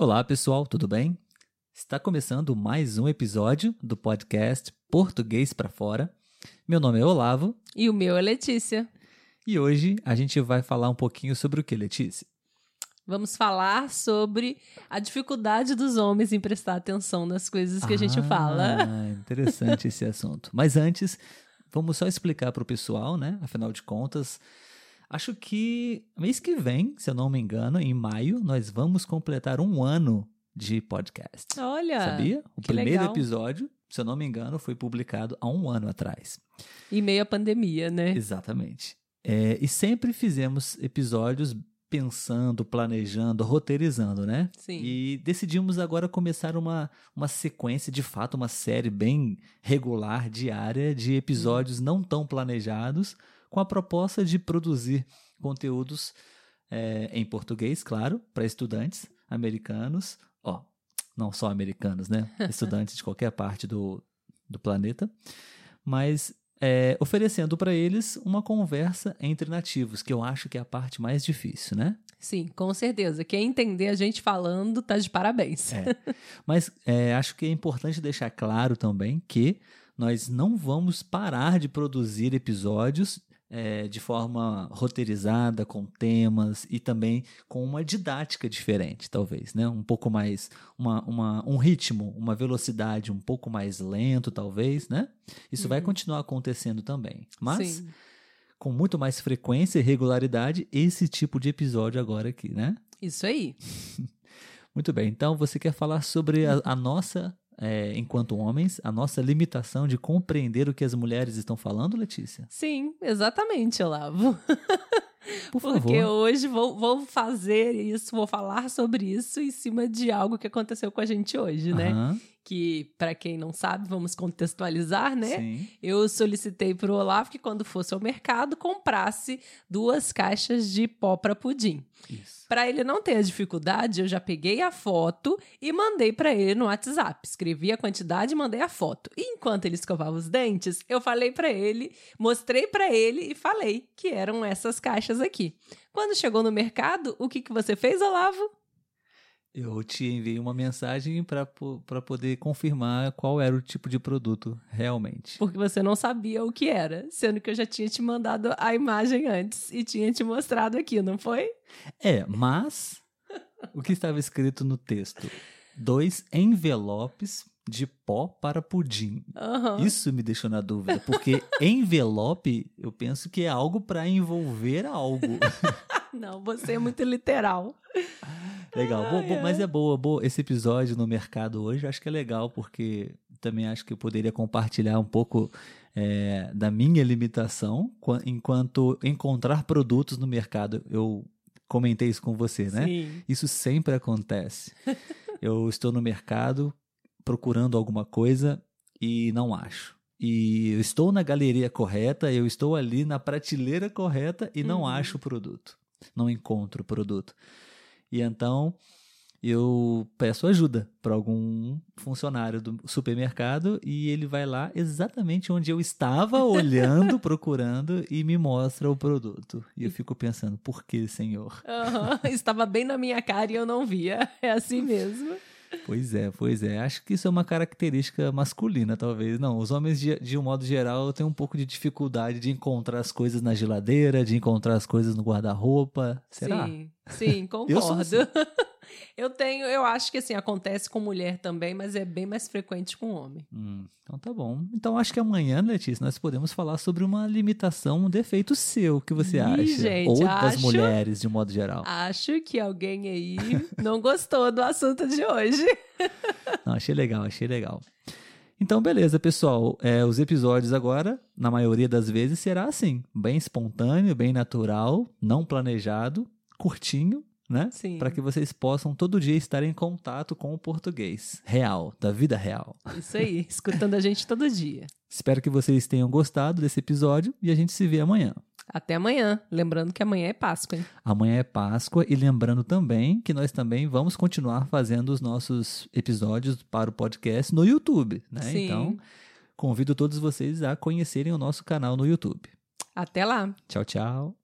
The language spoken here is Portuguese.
Olá, pessoal, tudo bem? Está começando mais um episódio do podcast Português para Fora. Meu nome é Olavo. E o meu é Letícia. E hoje a gente vai falar um pouquinho sobre o que, Letícia? Vamos falar sobre a dificuldade dos homens em prestar atenção nas coisas que ah, a gente fala. Ah, interessante esse assunto. Mas antes, vamos só explicar para o pessoal, né? Afinal de contas, acho que mês que vem, se eu não me engano, em maio, nós vamos completar um ano de podcast. Olha! Sabia? O primeiro legal. episódio, se eu não me engano, foi publicado há um ano atrás. E meio à pandemia, né? Exatamente. É, e sempre fizemos episódios pensando, planejando, roteirizando, né? Sim. E decidimos agora começar uma, uma sequência, de fato, uma série bem regular, diária, de episódios não tão planejados, com a proposta de produzir conteúdos é, em português, claro, para estudantes americanos, ó, não só americanos, né? Estudantes de qualquer parte do, do planeta, mas é, oferecendo para eles uma conversa entre nativos, que eu acho que é a parte mais difícil, né? Sim, com certeza. Quem entender a gente falando tá de parabéns. É. Mas é, acho que é importante deixar claro também que nós não vamos parar de produzir episódios é, de forma roteirizada, com temas e também com uma didática diferente, talvez, né? Um pouco mais, uma, uma, um ritmo, uma velocidade um pouco mais lento, talvez, né? Isso uhum. vai continuar acontecendo também, mas Sim. com muito mais frequência e regularidade esse tipo de episódio agora aqui, né? Isso aí. muito bem. Então você quer falar sobre a, a nossa é, enquanto homens, a nossa limitação de compreender o que as mulheres estão falando, Letícia? Sim, exatamente, Olavo. Por favor. Porque hoje vou, vou fazer isso, vou falar sobre isso em cima de algo que aconteceu com a gente hoje, né? Aham. Que, para quem não sabe, vamos contextualizar, né? Sim. Eu solicitei pro Olavo que quando fosse ao mercado comprasse duas caixas de pó para pudim. Para ele não ter a dificuldade, eu já peguei a foto e mandei para ele no WhatsApp. Escrevi a quantidade e mandei a foto. E enquanto ele escovava os dentes, eu falei para ele, mostrei para ele e falei que eram essas caixas aqui. Quando chegou no mercado, o que, que você fez, Olavo? Eu te enviei uma mensagem para poder confirmar qual era o tipo de produto realmente. Porque você não sabia o que era, sendo que eu já tinha te mandado a imagem antes e tinha te mostrado aqui, não foi? É, mas o que estava escrito no texto? Dois envelopes de pó para pudim. Aham. Isso me deixou na dúvida, porque envelope eu penso que é algo para envolver algo. Não, você é muito literal. legal, ai. mas é boa, boa. Esse episódio no mercado hoje acho que é legal, porque também acho que eu poderia compartilhar um pouco é, da minha limitação qua- enquanto encontrar produtos no mercado. Eu comentei isso com você, né? Sim. Isso sempre acontece. Eu estou no mercado procurando alguma coisa e não acho. E eu estou na galeria correta, eu estou ali na prateleira correta e não Uhum. acho o produto. Não encontro o produto. E então eu peço ajuda para algum funcionário do supermercado e ele vai lá exatamente onde eu estava olhando, procurando e me mostra o produto. E eu fico pensando, por que, senhor? Aham, Estava bem na minha cara e eu não via. É assim mesmo. Pois é, pois é. Acho que isso é uma característica masculina, talvez. Não, os homens, de, de um modo geral, têm um pouco de dificuldade de encontrar as coisas na geladeira, de encontrar as coisas no guarda-roupa. Será? Sim, sim, Eu sou concordo. assim. Eu tenho, eu acho que assim, acontece com mulher também, mas é bem mais frequente com homem. Hum, então tá bom. Então acho que amanhã, Letícia, nós podemos falar sobre uma limitação, um defeito seu, o que você Ih, acha? gente, Ou das acho- mulheres, de um modo geral. Acho que alguém aí não gostou do assunto de hoje. Não, achei legal, achei legal. Então, beleza, pessoal. É, os episódios agora, na maioria das vezes, será assim: bem espontâneo, bem natural, não planejado, curtinho, né? Para que vocês possam todo dia estar em contato com o português real, da vida real. Isso aí, escutando a gente todo dia. Espero que vocês tenham gostado desse episódio e a gente se vê amanhã. Até amanhã. Lembrando que amanhã é Páscoa, hein? Amanhã é Páscoa e lembrando também que nós também vamos continuar fazendo os nossos episódios para o podcast no YouTube, né? Sim. Então, convido todos vocês a conhecerem o nosso canal no YouTube. Até lá. Tchau, tchau.